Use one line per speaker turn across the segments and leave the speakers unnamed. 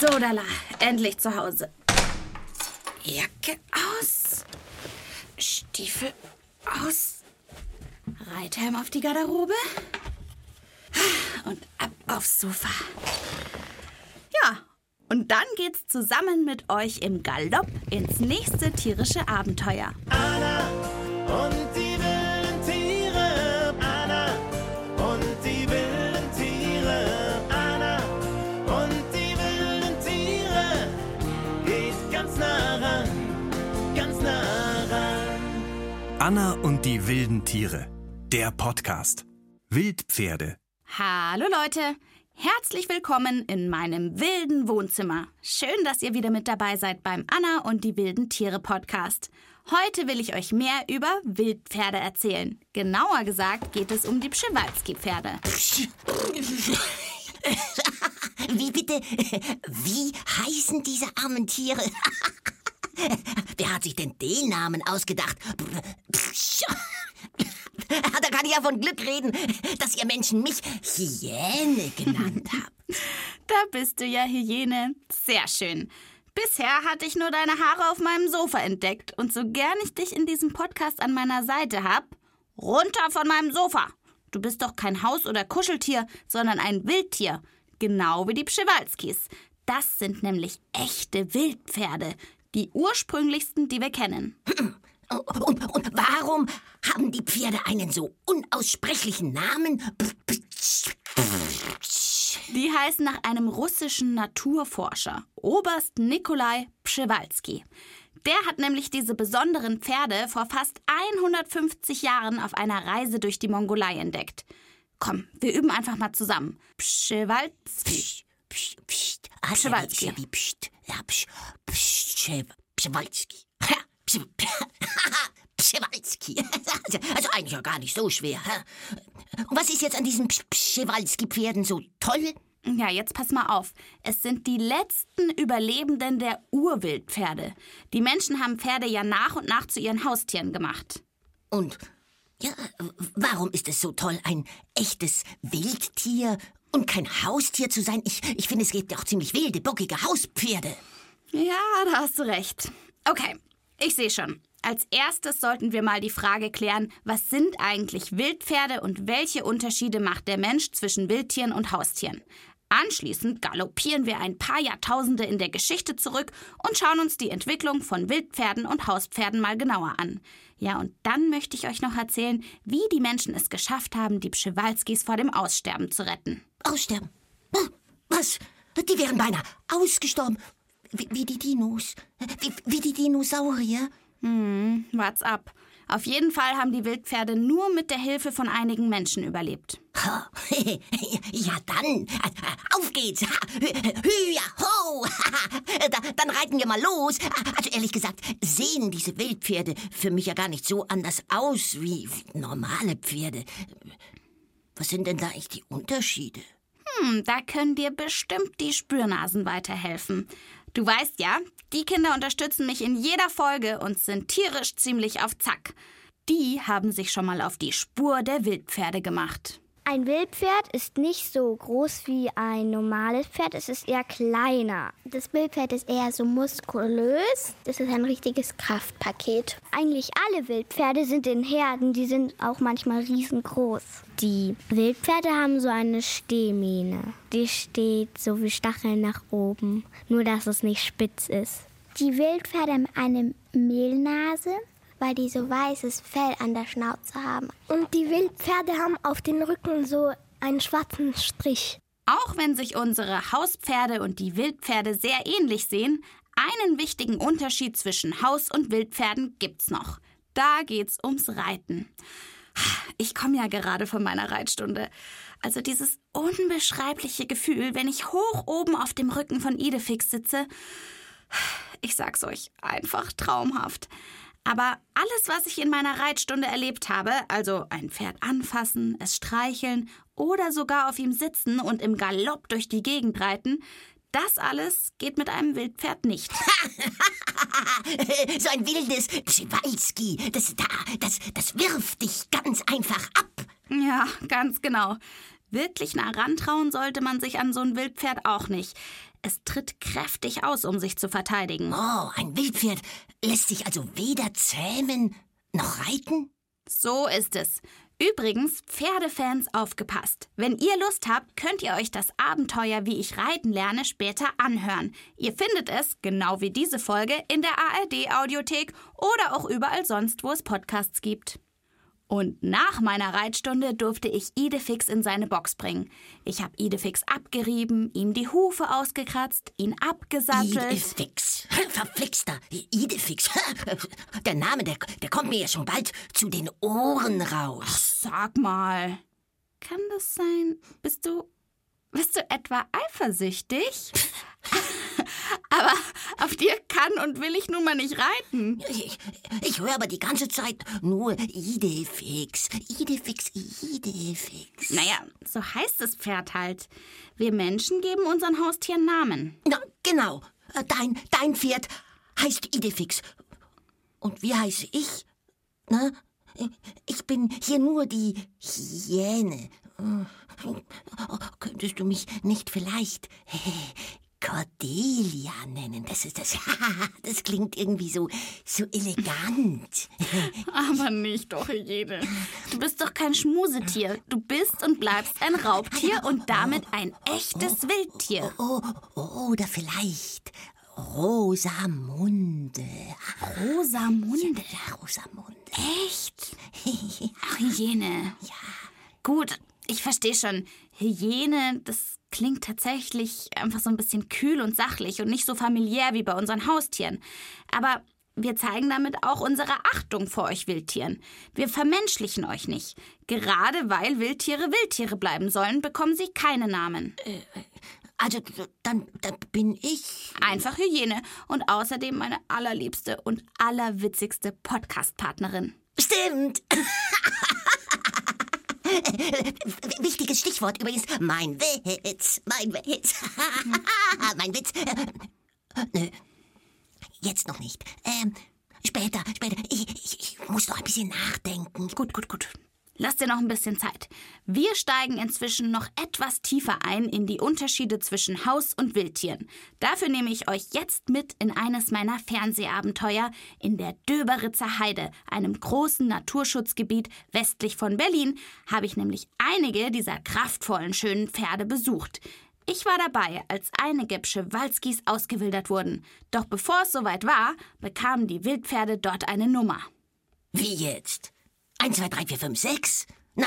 So, Dalla, endlich zu Hause. Jacke aus, Stiefel aus, Reithelm auf die Garderobe und ab aufs Sofa. Ja, und dann geht's zusammen mit euch im Galopp ins nächste tierische Abenteuer.
Anna Anna und die wilden Tiere.
Der Podcast. Wildpferde.
Hallo Leute, herzlich willkommen in meinem wilden Wohnzimmer. Schön, dass ihr wieder mit dabei seid beim Anna und die wilden Tiere Podcast. Heute will ich euch mehr über Wildpferde erzählen. Genauer gesagt geht es um die Przewalski-Pferde.
Wie bitte? Wie heißen diese armen Tiere? Wer hat sich denn den Namen ausgedacht? Da kann ich ja von Glück reden, dass ihr Menschen mich Hyäne genannt habt.
Da bist du ja Hyäne. Sehr schön. Bisher hatte ich nur deine Haare auf meinem Sofa entdeckt und so gern ich dich in diesem Podcast an meiner Seite hab, runter von meinem Sofa. Du bist doch kein Haus- oder Kuscheltier, sondern ein Wildtier. Genau wie die Przewalskis. Das sind nämlich echte Wildpferde. Die ursprünglichsten, die wir kennen.
Und, und warum haben die Pferde einen so unaussprechlichen Namen?
Die heißen nach einem russischen Naturforscher, Oberst Nikolai Przewalski. Der hat nämlich diese besonderen Pferde vor fast 150 Jahren auf einer Reise durch die Mongolei entdeckt. Komm, wir üben einfach mal zusammen. Przewalski.
Psst, psst. Ah. Ja, psst. Psst. Przewalski. Ja, psst. Przewalski. Also, eigentlich ja gar nicht so schwer. Und was ist jetzt an diesen Przewalski-Pferden so toll?
Ja, jetzt pass mal auf. Es sind die letzten Überlebenden der Urwildpferde. Die Menschen haben Pferde ja nach und nach zu ihren Haustieren gemacht.
Und ja, warum ist es so toll, ein echtes Wildtier und kein Haustier zu sein? Ich, ich finde, es gibt ja auch ziemlich wilde, bockige Hauspferde.
Ja, da hast du recht. Okay, ich sehe schon. Als erstes sollten wir mal die Frage klären, was sind eigentlich Wildpferde und welche Unterschiede macht der Mensch zwischen Wildtieren und Haustieren? Anschließend galoppieren wir ein paar Jahrtausende in der Geschichte zurück und schauen uns die Entwicklung von Wildpferden und Hauspferden mal genauer an. Ja, und dann möchte ich euch noch erzählen, wie die Menschen es geschafft haben, die Przewalskis vor dem Aussterben zu retten.
Aussterben? Was? Die wären beinahe ausgestorben. Wie, wie die Dinos. Wie, wie die Dinosaurier.
Hm, What's up? Auf jeden Fall haben die Wildpferde nur mit der Hilfe von einigen Menschen überlebt.
Ja, dann. Auf geht's. Hüja, ho. Da- Dann reiten wir mal los. Also ehrlich gesagt, sehen diese Wildpferde für mich ja gar nicht so anders aus wie normale Pferde. Was sind denn da eigentlich die Unterschiede?
Hm, da können dir bestimmt die Spürnasen weiterhelfen. Du weißt ja, die Kinder unterstützen mich in jeder Folge und sind tierisch ziemlich auf Zack. Die haben sich schon mal auf die Spur der Wildpferde gemacht.
Ein Wildpferd ist nicht so groß wie ein normales Pferd, es ist eher kleiner. Das Wildpferd ist eher so muskulös, das ist ein richtiges Kraftpaket. Eigentlich alle Wildpferde sind in Herden, die sind auch manchmal riesengroß. Die Wildpferde haben so eine Stehmähne. Die steht so wie Stacheln nach oben, nur dass es nicht spitz ist. Die Wildpferde haben eine Mehlnase, weil die so weißes Fell an der Schnauze haben. Und die Wildpferde haben auf den Rücken so einen schwarzen Strich.
Auch wenn sich unsere Hauspferde und die Wildpferde sehr ähnlich sehen, einen wichtigen Unterschied zwischen Haus- und Wildpferden gibt's noch. Da geht's ums Reiten. Ich komme ja gerade von meiner Reitstunde. Also dieses unbeschreibliche Gefühl, wenn ich hoch oben auf dem Rücken von Idefix sitze. Ich sag's euch, einfach traumhaft. Aber alles, was ich in meiner Reitstunde erlebt habe, also ein Pferd anfassen, es streicheln oder sogar auf ihm sitzen und im Galopp durch die Gegend reiten, das alles geht mit einem Wildpferd nicht.
So ein wildes Przewalski, das, da, das, das wirft dich ganz einfach ab.
Ja, ganz genau. Wirklich nah rantrauen sollte man sich an so ein Wildpferd auch nicht. Es tritt kräftig aus, um sich zu verteidigen.
Oh, ein Wildpferd lässt sich also weder zähmen noch reiten?
So ist es. Übrigens, Pferdefans aufgepasst. Wenn ihr Lust habt, könnt ihr euch das Abenteuer, wie ich reiten lerne, später anhören. Ihr findet es, genau wie diese Folge, in der ARD-Audiothek oder auch überall sonst, wo es Podcasts gibt. Und nach meiner Reitstunde durfte ich Idefix in seine Box bringen. Ich habe Idefix abgerieben, ihm die Hufe ausgekratzt, ihn abgesattelt.
Idefix. Verflixter. Idefix. Der Name, der, der kommt mir ja schon bald zu den Ohren raus.
Sag mal, kann das sein? Bist du. Bist du etwa eifersüchtig? aber auf dir kann und will ich nun mal nicht reiten.
Ich, ich höre aber die ganze Zeit nur Idefix. Idefix, Idefix.
Naja, so heißt das Pferd halt. Wir Menschen geben unseren Haustieren Namen.
Na, genau. Dein, dein Pferd heißt Idefix. Und wie heiße ich? Na, ich bin hier nur die Hyäne. Oh, könntest du mich nicht vielleicht Cordelia nennen? Das ist das. Das klingt irgendwie so so elegant.
Aber nicht doch jede. Du bist doch kein Schmusetier. Du bist und bleibst ein Raubtier und damit ein echtes Wildtier.
Oh, oh, oder vielleicht Rosamunde.
Rosamunde.
Ja, Rosamunde.
Echt? Ach, Hyäne. Ja. Gut, ich verstehe schon. Hyäne, das klingt tatsächlich einfach so ein bisschen kühl und sachlich und nicht so familiär wie bei unseren Haustieren. Aber wir zeigen damit auch unsere Achtung vor euch Wildtieren. Wir vermenschlichen euch nicht. Gerade weil Wildtiere Wildtiere bleiben sollen, bekommen sie keine Namen.
Also, dann, dann bin ich.
Einfach Hyäne und außerdem meine allerliebste und allerwitzigste Podcast-Partnerin.
Stimmt. Wichtiges Stichwort übrigens. Mein Witz. Mein Witz. mein Witz. Nö. Jetzt noch nicht. Ähm, später, später. Ich, ich, ich muss noch ein bisschen nachdenken.
Gut, gut, gut. Lass dir noch ein bisschen Zeit. Wir steigen inzwischen noch etwas tiefer ein in die Unterschiede zwischen Haus- und Wildtieren. Dafür nehme ich euch jetzt mit in eines meiner Fernsehabenteuer in der Döberitzer Heide, einem großen Naturschutzgebiet westlich von Berlin, habe ich nämlich einige dieser kraftvollen, schönen Pferde besucht. Ich war dabei, als einige Pschewalskis ausgewildert wurden. Doch bevor es soweit war, bekamen die Wildpferde dort eine Nummer.
Wie jetzt? 1, 2, 3, 4, 5, 6? Na,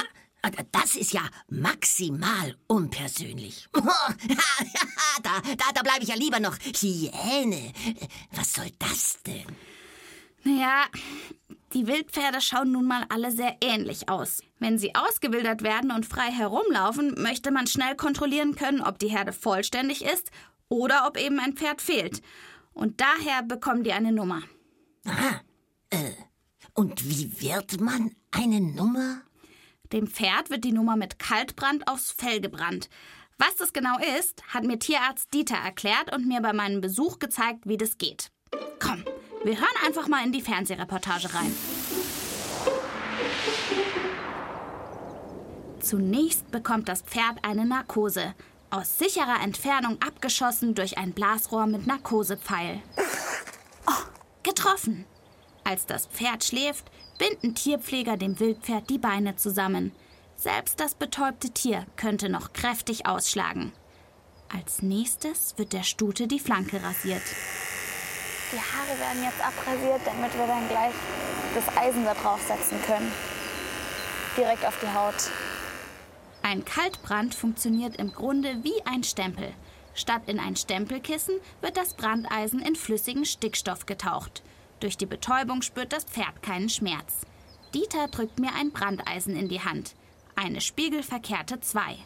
das ist ja maximal unpersönlich. da da, da bleibe ich ja lieber noch Hyäne. Was soll das denn?
Naja, die Wildpferde schauen nun mal alle sehr ähnlich aus. Wenn sie ausgewildert werden und frei herumlaufen, möchte man schnell kontrollieren können, ob die Herde vollständig ist oder ob eben ein Pferd fehlt. Und daher bekommen die eine Nummer.
Aha. Äh, und wie wird man eine Nummer?
Dem Pferd wird die Nummer mit Kaltbrand aufs Fell gebrannt. Was das genau ist, hat mir Tierarzt Dieter erklärt und mir bei meinem Besuch gezeigt, wie das geht. Komm, wir hören einfach mal in die Fernsehreportage rein. Zunächst bekommt das Pferd eine Narkose. Aus sicherer Entfernung abgeschossen durch ein Blasrohr mit Narkosepfeil. Oh, getroffen. Als das Pferd schläft, binden Tierpfleger dem Wildpferd die Beine zusammen. Selbst das betäubte Tier könnte noch kräftig ausschlagen. Als nächstes wird der Stute die Flanke rasiert.
Die Haare werden jetzt abrasiert, damit wir dann gleich das Eisen da draufsetzen können. Direkt auf die Haut.
Ein Kaltbrand funktioniert im Grunde wie ein Stempel. Statt in ein Stempelkissen wird das Brandeisen in flüssigen Stickstoff getaucht. Durch die Betäubung spürt das Pferd keinen Schmerz. Dieter drückt mir ein Brandeisen in die Hand. Eine spiegelverkehrte 2.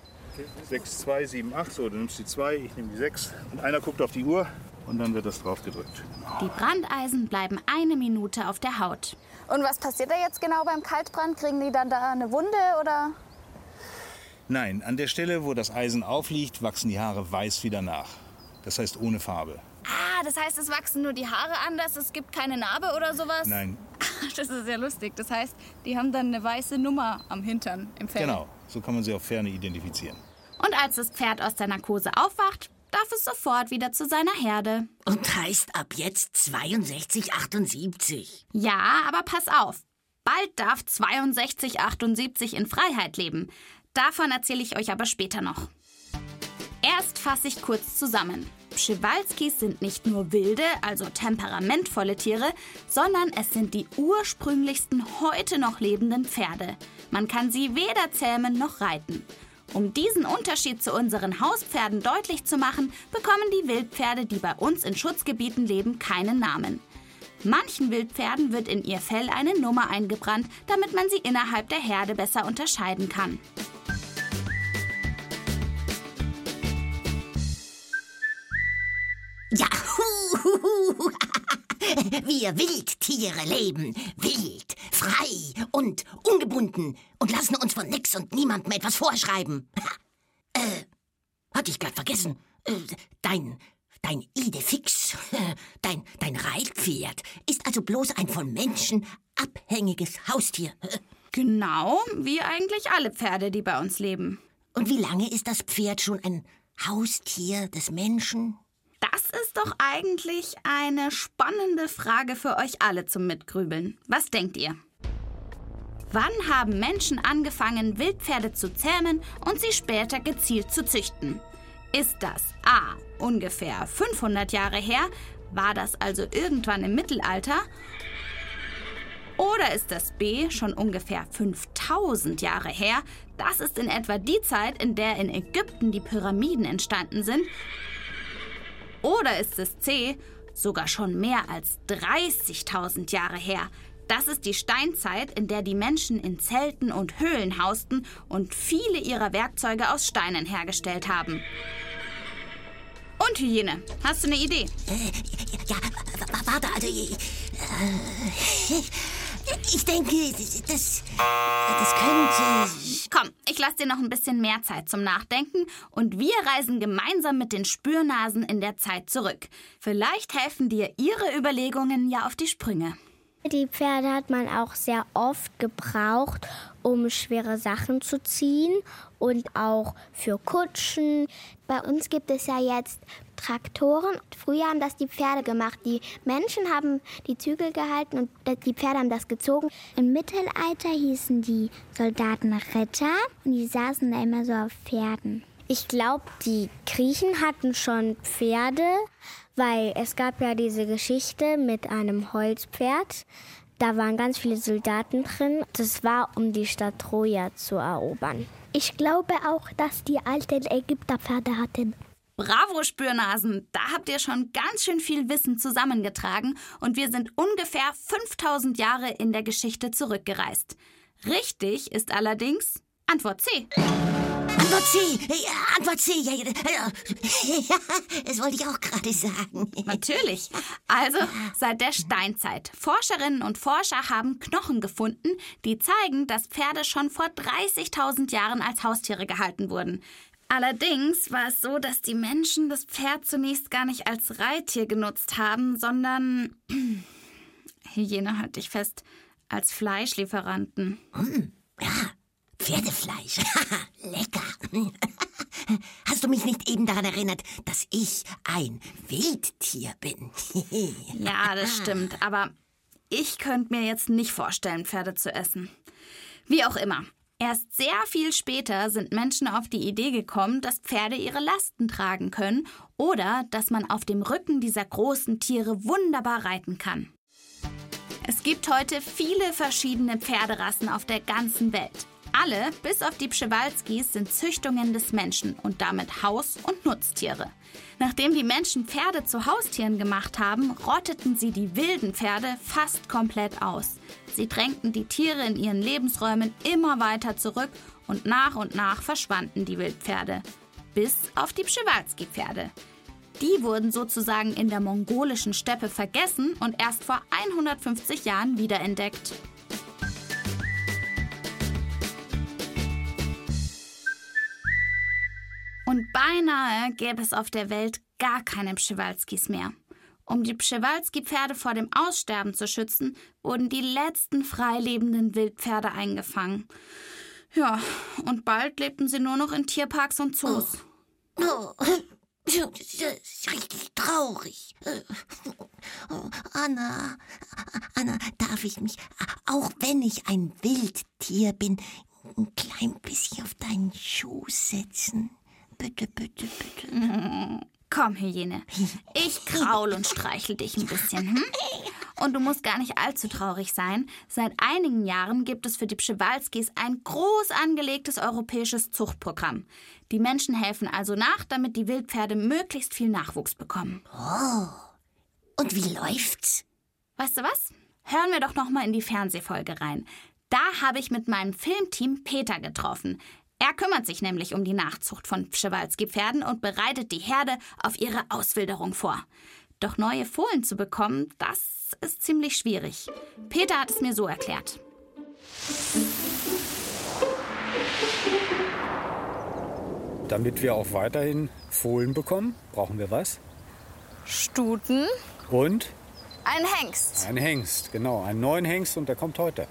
6, 2, 7, 8. So, du nimmst die 2, ich nehme die 6. Und einer guckt auf die Uhr und dann wird das drauf gedrückt.
Die Brandeisen bleiben eine Minute auf der Haut.
Und was passiert da jetzt genau beim Kaltbrand? Kriegen die dann da eine Wunde oder?
Nein, an der Stelle, wo das Eisen aufliegt, wachsen die Haare weiß wieder nach. Das heißt ohne Farbe.
Das heißt, es wachsen nur die Haare anders, es gibt keine Narbe oder sowas?
Nein,
Das ist ja lustig. Das heißt, die haben dann eine weiße Nummer am Hintern im Fell.
genau. So kann man sie auf Ferne identifizieren.
Und als das Pferd aus der Narkose aufwacht, darf es sofort wieder zu seiner Herde.
Und heißt ab jetzt 6278.
Ja, aber pass auf. Bald darf 6278 in Freiheit leben. Davon erzähle ich euch aber später noch. Erst fasse ich kurz zusammen. Pschewalskis sind nicht nur wilde, also temperamentvolle Tiere, sondern es sind die ursprünglichsten heute noch lebenden Pferde. Man kann sie weder zähmen noch reiten. Um diesen Unterschied zu unseren Hauspferden deutlich zu machen, bekommen die Wildpferde, die bei uns in Schutzgebieten leben, keinen Namen. Manchen Wildpferden wird in ihr Fell eine Nummer eingebrannt, damit man sie innerhalb der Herde besser unterscheiden kann.
wir Wildtiere leben wild, frei und ungebunden und lassen uns von nix und niemandem etwas vorschreiben. Äh, hatte ich grad vergessen. Äh, dein, dein Idefix, dein, dein Reitpferd ist also bloß ein von Menschen abhängiges Haustier.
Genau wie eigentlich alle Pferde, die bei uns leben.
Und wie lange ist das Pferd schon ein Haustier des Menschen?
Das ist doch eigentlich eine spannende Frage für euch alle zum Mitgrübeln. Was denkt ihr? Wann haben Menschen angefangen, Wildpferde zu zähmen und sie später gezielt zu züchten? Ist das A. ungefähr 500 Jahre her? War das also irgendwann im Mittelalter? Oder ist das B schon ungefähr 5000 Jahre her? Das ist in etwa die Zeit, in der in Ägypten die Pyramiden entstanden sind. Oder ist es C sogar schon mehr als 30.000 Jahre her? Das ist die Steinzeit, in der die Menschen in Zelten und Höhlen hausten und viele ihrer Werkzeuge aus Steinen hergestellt haben. Und Hygiene, hast du eine Idee?
Ja, w- w- warte, also. äh, Ich denke, das. Das könnte.
Komm, ich lasse dir noch ein bisschen mehr Zeit zum Nachdenken und wir reisen gemeinsam mit den Spürnasen in der Zeit zurück. Vielleicht helfen dir ihre Überlegungen ja auf die Sprünge.
Die Pferde hat man auch sehr oft gebraucht, um schwere Sachen zu ziehen und auch für Kutschen. Bei uns gibt es ja jetzt Traktoren. Früher haben das die Pferde gemacht. Die Menschen haben die Zügel gehalten und die Pferde haben das gezogen. Im Mittelalter hießen die Soldaten Ritter und die saßen da immer so auf Pferden. Ich glaube, die Griechen hatten schon Pferde, weil es gab ja diese Geschichte mit einem Holzpferd. Da waren ganz viele Soldaten drin. Das war, um die Stadt Troja zu erobern. Ich glaube auch, dass die alten Ägypter Pferde hatten.
Bravo, Spürnasen! Da habt ihr schon ganz schön viel Wissen zusammengetragen und wir sind ungefähr 5000 Jahre in der Geschichte zurückgereist. Richtig ist allerdings Antwort C.
Antwort C! Ja, Antwort C! Ja, ja, ja, das wollte ich auch gerade sagen.
Natürlich. Also seit der Steinzeit. Forscherinnen und Forscher haben Knochen gefunden, die zeigen, dass Pferde schon vor 30.000 Jahren als Haustiere gehalten wurden. Allerdings war es so, dass die Menschen das Pferd zunächst gar nicht als Reittier genutzt haben, sondern Hygiene halte ich fest, als Fleischlieferanten.
Pferdefleisch. Lecker. Hast du mich nicht eben daran erinnert, dass ich ein Wildtier bin?
Ja, das stimmt. Aber ich könnte mir jetzt nicht vorstellen, Pferde zu essen. Wie auch immer. Erst sehr viel später sind Menschen auf die Idee gekommen, dass Pferde ihre Lasten tragen können oder dass man auf dem Rücken dieser großen Tiere wunderbar reiten kann. Es gibt heute viele verschiedene Pferderassen auf der ganzen Welt. Alle, bis auf die Pschewalskis, sind Züchtungen des Menschen und damit Haus- und Nutztiere. Nachdem die Menschen Pferde zu Haustieren gemacht haben, rotteten sie die wilden Pferde fast komplett aus. Sie drängten die Tiere in ihren Lebensräumen immer weiter zurück und nach und nach verschwanden die Wildpferde. Bis auf die Pschewalski-Pferde. Die wurden sozusagen in der mongolischen Steppe vergessen und erst vor 150 Jahren wiederentdeckt. Und beinahe gäbe es auf der Welt gar keine Pschewalskis mehr. Um die Pschewalski-Pferde vor dem Aussterben zu schützen, wurden die letzten freilebenden Wildpferde eingefangen. Ja, und bald lebten sie nur noch in Tierparks und Zoos.
Oh, das ist richtig traurig. Oh, Anna, Anna, darf ich mich, auch wenn ich ein Wildtier bin, ein klein bisschen auf deinen Schoß setzen? Bitte, bitte, bitte.
Komm, Hyäne. Ich kraul und streichel dich ein bisschen. Hm? Und du musst gar nicht allzu traurig sein. Seit einigen Jahren gibt es für die Pschewalskis ein groß angelegtes europäisches Zuchtprogramm. Die Menschen helfen also nach, damit die Wildpferde möglichst viel Nachwuchs bekommen.
Und wie läuft's?
Weißt du was? Hören wir doch noch mal in die Fernsehfolge rein. Da habe ich mit meinem Filmteam Peter getroffen. Er kümmert sich nämlich um die Nachzucht von Pschewalski-Pferden und bereitet die Herde auf ihre Auswilderung vor. Doch neue Fohlen zu bekommen, das ist ziemlich schwierig. Peter hat es mir so erklärt.
Damit wir auch weiterhin Fohlen bekommen, brauchen wir was?
Stuten,
Und
ein Hengst.
einen Hengst, genau, einen neuen Hengst und der kommt heute.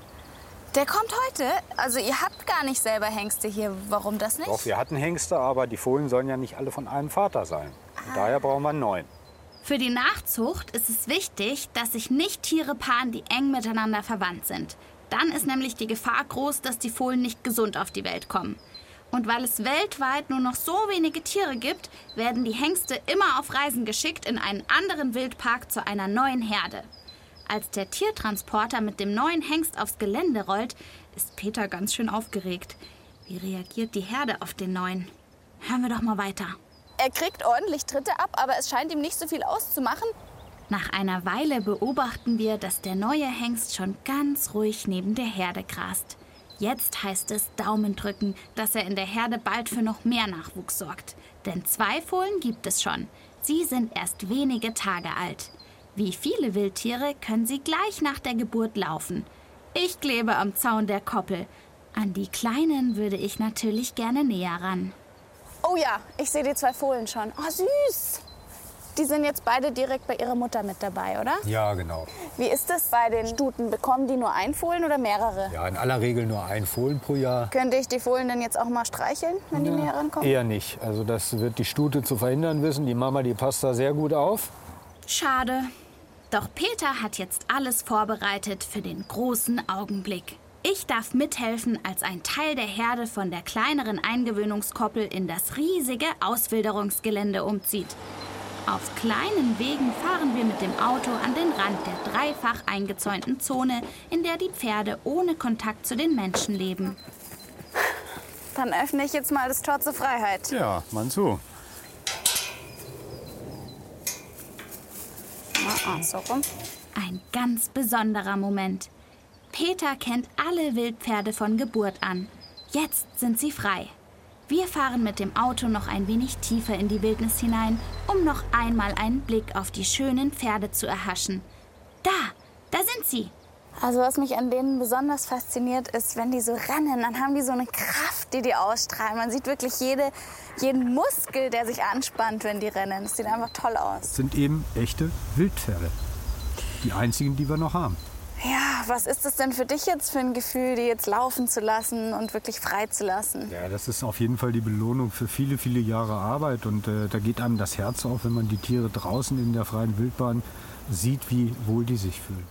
Der kommt heute. Also ihr habt gar nicht selber Hengste hier. Warum das nicht?
Doch, wir hatten Hengste, aber die Fohlen sollen ja nicht alle von einem Vater sein. Und daher brauchen wir einen neuen.
Für die Nachzucht ist es wichtig, dass sich nicht Tiere paaren, die eng miteinander verwandt sind. Dann ist nämlich die Gefahr groß, dass die Fohlen nicht gesund auf die Welt kommen. Und weil es weltweit nur noch so wenige Tiere gibt, werden die Hengste immer auf Reisen geschickt in einen anderen Wildpark zu einer neuen Herde. Als der Tiertransporter mit dem neuen Hengst aufs Gelände rollt, ist Peter ganz schön aufgeregt. Wie reagiert die Herde auf den neuen? Hören wir doch mal weiter.
Er kriegt ordentlich Tritte ab, aber es scheint ihm nicht so viel auszumachen.
Nach einer Weile beobachten wir, dass der neue Hengst schon ganz ruhig neben der Herde grast. Jetzt heißt es Daumen drücken, dass er in der Herde bald für noch mehr Nachwuchs sorgt. Denn zwei Fohlen gibt es schon. Sie sind erst wenige Tage alt. Wie viele Wildtiere können sie gleich nach der Geburt laufen. Ich klebe am Zaun der Koppel. An die Kleinen würde ich natürlich gerne näher ran.
Oh ja, ich sehe die zwei Fohlen schon. Oh, süß. Die sind jetzt beide direkt bei ihrer Mutter mit dabei, oder?
Ja, genau.
Wie ist das bei den Stuten? Bekommen die nur ein Fohlen oder mehrere?
Ja, in aller Regel nur ein Fohlen pro Jahr.
Könnte ich die Fohlen denn jetzt auch mal streicheln, wenn die näher rankommen?
Eher nicht. Also das wird die Stute zu verhindern wissen. Die Mama, die passt da sehr gut auf.
Schade. Doch Peter hat jetzt alles vorbereitet für den großen Augenblick. Ich darf mithelfen, als ein Teil der Herde von der kleineren Eingewöhnungskoppel in das riesige Auswilderungsgelände umzieht. Auf kleinen Wegen fahren wir mit dem Auto an den Rand der dreifach eingezäunten Zone, in der die Pferde ohne Kontakt zu den Menschen leben.
Dann öffne ich jetzt mal das Tor zur Freiheit.
Ja, Mann zu.
Ah, so rum.
Ein ganz besonderer Moment. Peter kennt alle Wildpferde von Geburt an. Jetzt sind sie frei. Wir fahren mit dem Auto noch ein wenig tiefer in die Wildnis hinein, um noch einmal einen Blick auf die schönen Pferde zu erhaschen. Da, da sind sie.
Also was mich an denen besonders fasziniert ist, wenn die so rennen, dann haben die so eine Kraft, die die ausstrahlen. Man sieht wirklich jede, jeden Muskel, der sich anspannt, wenn die rennen. Das sieht einfach toll aus.
Sind eben echte Wildpferde. Die einzigen, die wir noch haben.
Ja, was ist es denn für dich jetzt für ein Gefühl, die jetzt laufen zu lassen und wirklich frei zu lassen?
Ja, das ist auf jeden Fall die Belohnung für viele, viele Jahre Arbeit. Und äh, da geht einem das Herz auf, wenn man die Tiere draußen in der freien Wildbahn sieht, wie wohl die sich fühlen.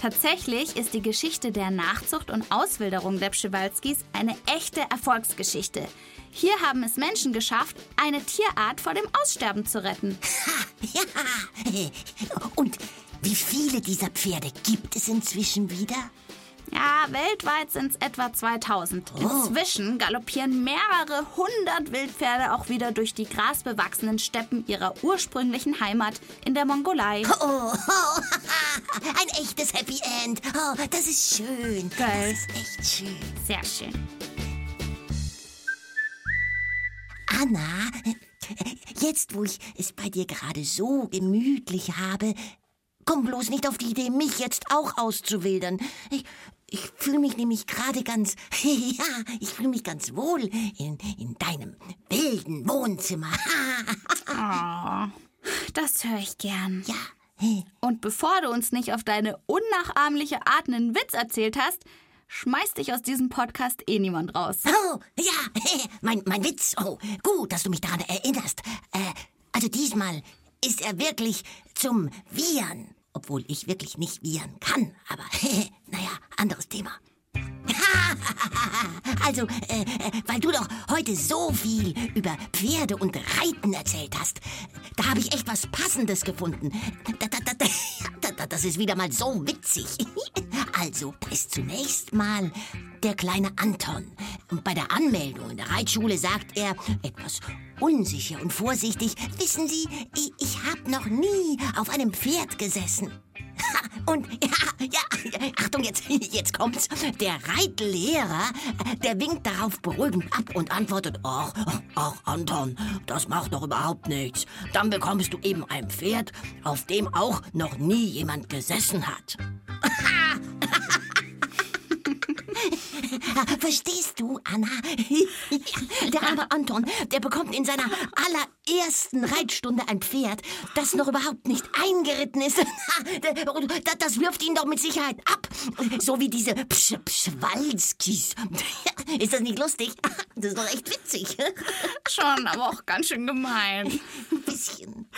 Tatsächlich ist die Geschichte der Nachzucht und Auswilderung der Pschewalskis eine echte Erfolgsgeschichte. Hier haben es Menschen geschafft, eine Tierart vor dem Aussterben zu retten.
Ja. Und wie viele dieser Pferde gibt es inzwischen wieder?
Ja, weltweit sind es etwa 2000. Inzwischen galoppieren mehrere hundert Wildpferde auch wieder durch die grasbewachsenen Steppen ihrer ursprünglichen Heimat in der Mongolei.
Oh, oh, ein echtes Happy End. Oh, das ist schön.
Geil.
Das ist echt schön.
Sehr schön.
Anna, jetzt wo ich es bei dir gerade so gemütlich habe, komm bloß nicht auf die Idee, mich jetzt auch auszuwildern. Ich, ich fühle mich nämlich gerade ganz, ja, ich fühle mich ganz wohl in, in deinem wilden Wohnzimmer.
Das höre ich gern.
ja,
Und bevor du uns nicht auf deine unnachahmliche Art einen Witz erzählt hast, schmeißt dich aus diesem Podcast eh niemand raus.
Oh, ja, mein, mein Witz. Oh, gut, dass du mich daran erinnerst. Äh, also diesmal ist er wirklich zum Viren. Obwohl ich wirklich nicht viren kann. Aber, naja, anderes Thema. Also, äh, äh, weil du doch heute so viel über Pferde und Reiten erzählt hast, da habe ich echt was Passendes gefunden. Da, da, da, da, da, das ist wieder mal so witzig. Also, da ist zunächst mal der kleine Anton. Und bei der Anmeldung in der Reitschule sagt er, etwas unsicher und vorsichtig, wissen Sie, ich, ich habe noch nie auf einem Pferd gesessen. Und ja, ja, Achtung, jetzt, jetzt kommt's. Der Reitlehrer, der winkt darauf beruhigend ab und antwortet, ach, ach, Anton, das macht doch überhaupt nichts. Dann bekommst du eben ein Pferd, auf dem auch noch nie jemand gesessen hat. Verstehst du, Anna? Der arme Anton, der bekommt in seiner allerersten Reitstunde ein Pferd, das noch überhaupt nicht eingeritten ist. Das wirft ihn doch mit Sicherheit ab. So wie diese Psch Pschwalskis. Ist das nicht lustig? Das ist doch echt witzig.
Schon, aber auch ganz schön gemein.
Ein bisschen.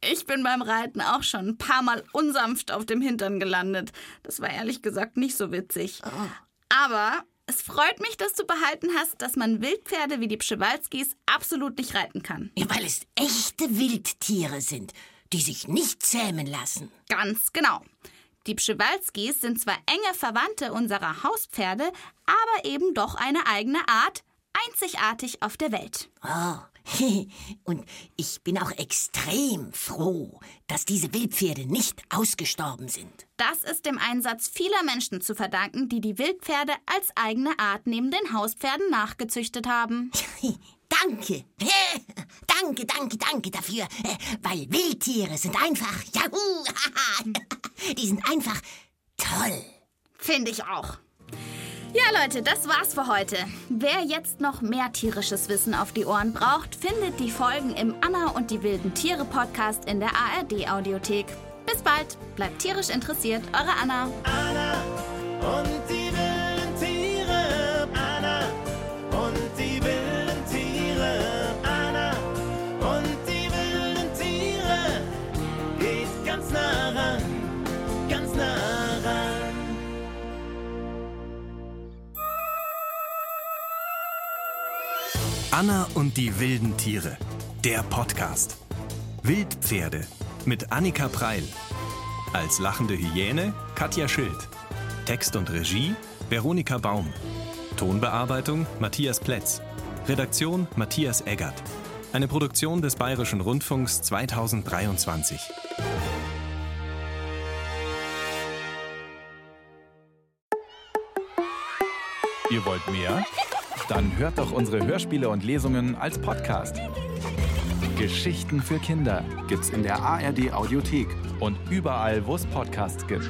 Ich bin beim Reiten auch schon ein paar Mal unsanft auf dem Hintern gelandet. Das war ehrlich gesagt nicht so witzig. Aber es freut mich, dass du behalten hast, dass man Wildpferde wie die Pschewalskis absolut nicht reiten kann.
Ja, weil es echte Wildtiere sind, die sich nicht zähmen lassen.
Ganz genau. Die Pschewalskis sind zwar enge Verwandte unserer Hauspferde, aber eben doch eine eigene Art, einzigartig auf der Welt.
Oh. Und ich bin auch extrem froh, dass diese Wildpferde nicht ausgestorben sind.
Das ist dem Einsatz vieler Menschen zu verdanken, die die Wildpferde als eigene Art neben den Hauspferden nachgezüchtet haben.
Danke. Danke, danke, danke dafür. Äh, Weil Wildtiere sind einfach, juhu, die sind einfach toll.
Finde ich auch. Ja, Leute, das war's für heute. Wer jetzt noch mehr tierisches Wissen auf die Ohren braucht, findet die Folgen im Anna und die wilden Tiere Podcast in der ARD Audiothek. Bis bald, bleibt tierisch interessiert, eure Anna.
Anna und die
Anna und die wilden Tiere. Der Podcast. Wildpferde mit Annika Preil. Als lachende Hyäne Katja Schild. Text und Regie Veronika Baum. Tonbearbeitung Matthias Plätz. Redaktion Matthias Eggert. Eine Produktion des Bayerischen Rundfunks 2023.
Ihr wollt mehr? Dann hört doch unsere Hörspiele und Lesungen als Podcast. Geschichten für Kinder gibt's in der ARD Audiothek und überall, wo es Podcasts gibt.